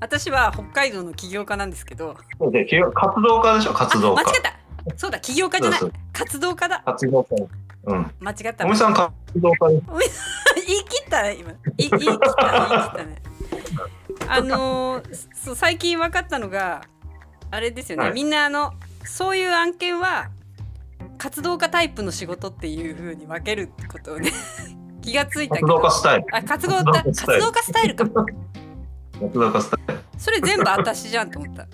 私は北海道の起業家なんですけど。そうで活動家でしょ？活動家。あ間違った。そうだ起業家じゃない。活動家だ。活動家。うん。間違った。おみさん活動家。で す言い切ったね今。い言い切った言い切ったね。あのーそう最近分かったのがあれですよね、はい。みんなあのそういう案件は活動家タイプの仕事っていう風に分けるってことをね。気がついたけ活動ど家スタイル。あ活動家活動家スタイルかそれ全部私じゃんと思った。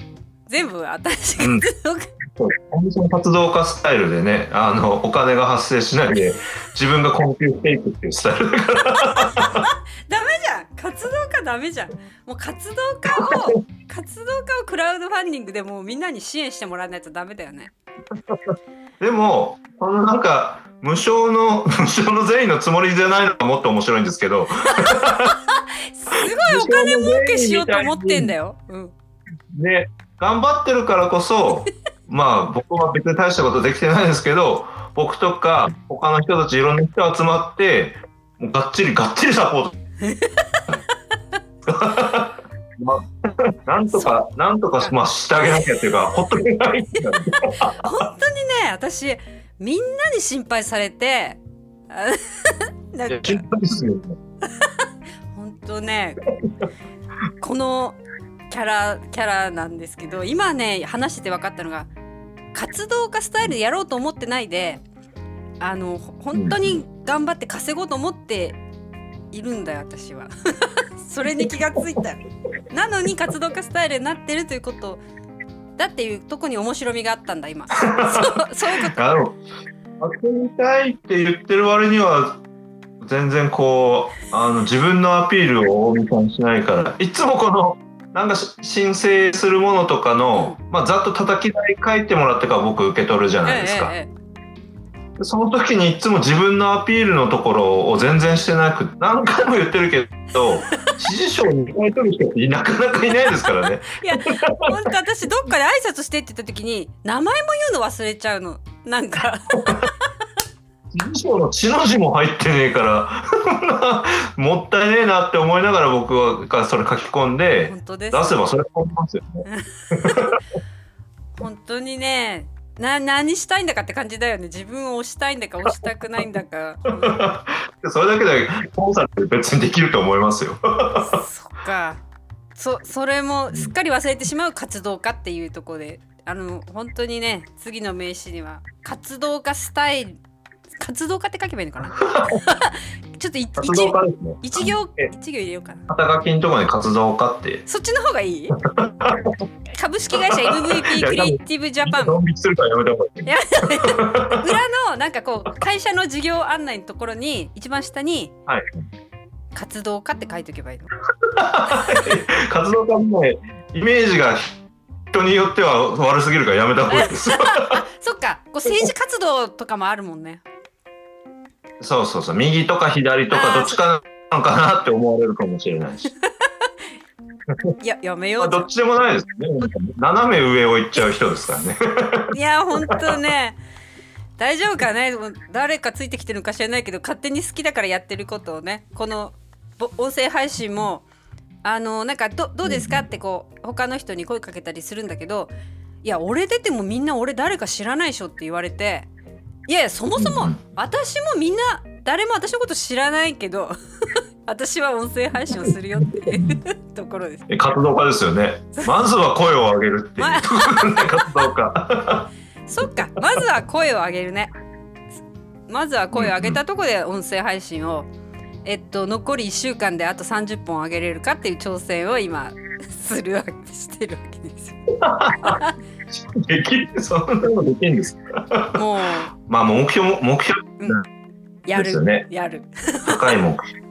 全部私うん活動家、そう。ん活動家スタイルでねあのお金が発生しないで自分が困窮していくっていうスタイルだから。ダメじゃん。活動家ダメじゃん。もう活動家を活動家をクラウドファンディングでもうみんなに支援してもらわないとダメだよね。でもこのなんか無償の無償の善意のつもりじゃないのがもっと面白いんですけどお金儲けしようと思ってんだよ。うん。ね頑張ってるからこそ まあ僕は別に大したことできてないですけど僕とか他の人たちいろんな人集まってもうがっちりがっちりサポートまあ なんとかなんとかまあしてあげなきゃっていうかほっとけない本当にね、私みんなに心配されて、あなんか心配ですよ 本当ね、このキャラキャラなんですけど、今ね話してて分かったのが活動家スタイルでやろうと思ってないで、あのほ本当に頑張って稼ごうと思っているんだよ私は。それに気がついた。なのに活動家スタイルになってるということだっていうとこに面白みがあったんだ今。そうそういうこと。あの遊びたいって言ってる割には全然こうあの自分のアピールを大見さんしないからいつもこのなんかし申請するものとかの、まあ、ざっと叩き台書いてもらってから僕受け取るじゃないですか、えええその時にいつも自分のアピールのところを全然してなく何回も言ってるけど 支持賞に回取る人ってなかなかいないですからね。いや本当私どっかで挨拶してって言った時に名前も言うの忘れちゃうの。なんか の血の字も入ってねえから もったいねえなって思いながら僕がそれ書き込んで本当です出せばそれすよね。本当にねな何したいんだかって感じだよね。自分を押したいんだか押したくないんだか、う んそれだけでコンサルって別にできると思いますよ。そっか。そそれもすっかり忘れてしまう活動家っていうところで。あの本当にね次の名刺には活動家スタイル活動家って書けばいいのかな？ちょっとい活動家ですね。一一行え。一行入れようかな。肩書きのところに活動家って。そっちの方がいい株式会社 MVP クリエイティブジャパン。ドン引きするからやめた方がいい。や裏のなんかこう会社の事業案内のところに一番下にはい。活動家って書いておけばいいの？活動家もね、イメージが人によっては悪すぎるからやめた方がいいです。そっか。こう政治活動とかもあるもんねそうそうそう。右とか左とかどっちかなのかなって思われるかもしれないし。いややめようまあ、どっちでもないですね。斜め上を行っちゃう人ですからね。いやほんとね大丈夫かね？誰かついてきてるのか知らないけど勝手に好きだからやってることをねこのぼ音声配信もあのなんかどどうですか？ってこう他の人に声かけたりするんだけどいや俺出てもみんな俺誰か知らないでしょって言われていやそもそもうん私もみんな誰も私のこと知らないけど 私は音声配信をするよっていう ところです。え活動家ですよね。まずは声を上げるっていう 活動家。そっかまずは声を上げるねまずは声を上げたところで音声配信を、えっと残り1週間であと30本上げれるかっていう挑戦を今するわけしてるわけですよできるそんなのできるんですか？もう、まあ目標も目標うん、やる、ですよね。やる。高い目標。